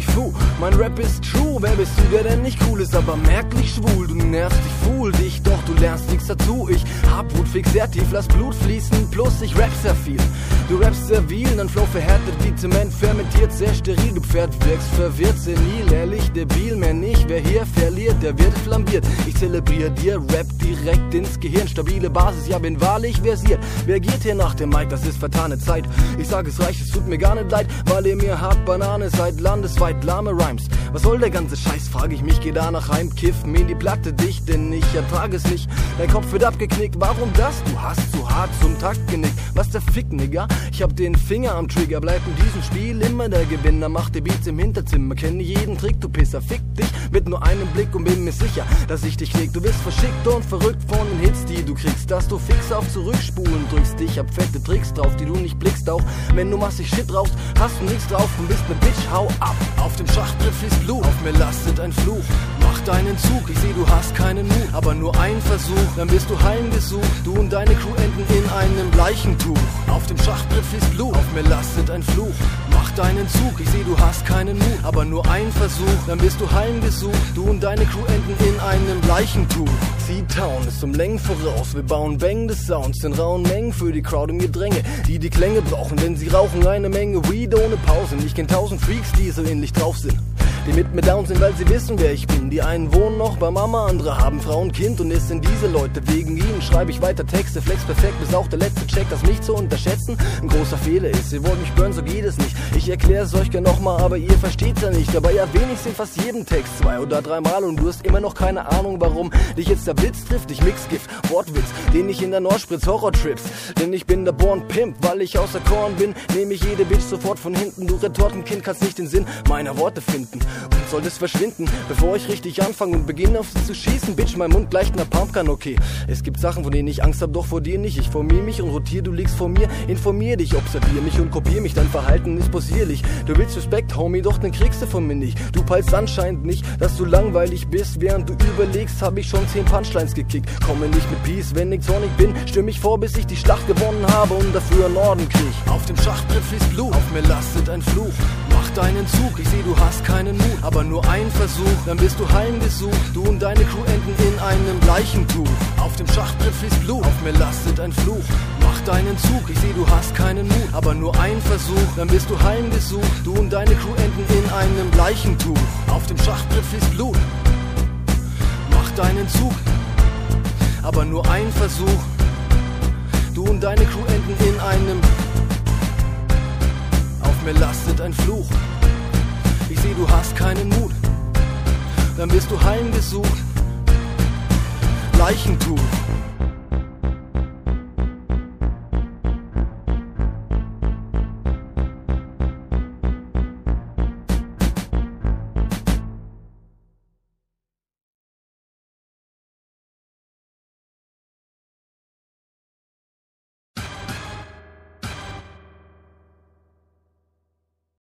merklich fu. Mein Rap ist true, wer bist du, der denn nicht cool ist, aber merklich schwul. Du nervst dich, fool dich, doch du lernst nichts dazu. Ich hab Wut fix sehr tief, lass Blut fließen, plus ich rap sehr viel. Du rappst sehr viel, dein Flow verhärtet wie Zement, fermentiert sehr steril. Du Pferd wirkst verwirrt, senil, ehrlich, debil, mehr nicht. Wer hier verliert, der wird flambiert. Ich zelebriere dir Rap direkt ins Gehirn, stabile Basis, ja bin wahrlich versiert. Wer geht hier nach dem Mic, das ist vertane Zeit. Ich sag es reicht, es tut mir gar nicht leid, weil ihr mir hart Banane seid, landesweit lahme Rhymes. Was soll der ganze Scheiß, frag ich mich, geh da nach heim, kiff mir die Platte dicht, denn ich ertrag es nicht. Dein Kopf wird abgeknickt, warum das? Du hast zu hart zum Takt genickt. Was der Fick, Nigga? Ich hab den Finger am Trigger, bleib in diesem Spiel immer der Gewinner. Mach die Beats im Hinterzimmer, kenne jeden Trick, du Pisser. Fick dich mit nur einem Blick und bin mir sicher, dass ich dich krieg. Du bist verschickt und verrückt von den Hits, die du kriegst. Dass du fix auf Zurückspulen drückst. Ich hab fette Tricks drauf, die du nicht blickst. Auch wenn du massig Shit rauchst, hast du nichts drauf und bist ne Bitch. Hau ab. Auf dem Schachbrett fließt Blut, auf mir lastet ein Fluch. Mach deinen Zug, ich seh, du hast keinen Mut, aber nur ein Versuch. Dann bist du heimgesucht, du und deine Crew enden in einem Leichentuch. Auf dem Schachbrett fließt Blut, auf mir lastet ein Fluch. Mach deinen Zug, ich seh, du hast keinen Mut, aber nur ein Versuch. Dann bist du heimgesucht, du und deine Crew enden in einem Leichentuch. C-Town ist um Längen voraus, wir bauen bangende Sounds in rauen Mengen für die Crowd im Gedränge, die die Klänge brauchen, denn sie rauchen eine Menge Weed ohne Pause. Ich kenn tausend Freaks, die so ähnlich drauf sind. Die mit mir down sind, weil sie wissen, wer ich bin. Die einen wohnen noch bei Mama, andere haben Frau und Kind. Und es sind diese Leute, wegen ihnen schreibe ich weiter Texte. Flex perfekt, bis auch der letzte Check, das nicht zu unterschätzen. Ein großer Fehler ist, ihr wollt mich burnen, so geht es nicht. Ich erkläre es euch gern nochmal, aber ihr versteht's ja nicht. Dabei erwähne ich's in fast jedem Text zwei oder dreimal. Und du hast immer noch keine Ahnung, warum dich jetzt der Blitz trifft. Ich mix Gift, Wortwitz, den ich in der Nordspritz Horrortrips. Denn ich bin der Born Pimp, weil ich außer Korn bin. Nehme ich jede Bitch sofort von hinten. Du Retortenkind kannst nicht den Sinn meiner Worte finden. Und solltest verschwinden, bevor ich richtig anfange und beginne auf sie zu schießen. Bitch, mein Mund gleicht einer Pumpgun, okay. Es gibt Sachen, von denen ich Angst hab, doch vor dir nicht. Ich formier mich und rotier, du liegst vor mir. Informier dich, observier mich und kopier mich. Dein Verhalten ist possierlich. Du willst Respekt, Homie, doch den kriegst du von mir nicht. Du peilst anscheinend nicht, dass du langweilig bist. Während du überlegst, hab ich schon zehn Punchlines gekickt. Komme nicht mit Peace, wenn ich zornig bin. Stürm mich vor, bis ich die Schlacht gewonnen habe und dafür Norden krieg. Auf dem Schachbrett fließt Blut, auf mir lastet ein Fluch. Mach deinen Zug, ich seh, du hast keinen Mut, aber nur ein Versuch, dann bist du heimgesucht. Du und deine Crew enden in einem Leichentuch. Auf dem Schachbrett fließt Blut, auf mir lastet ein Fluch. Mach deinen Zug, ich seh, du hast keinen Mut, aber nur ein Versuch, dann bist du heimgesucht. Du und deine Crew enden in einem Leichentuch. Auf dem Schachbrett fließt Blut. Mach deinen Zug, aber nur ein Versuch. Du und deine Crew enden in einem. Mir lastet ein Fluch. Ich seh, du hast keinen Mut. Dann bist du heimgesucht. Leichentuch.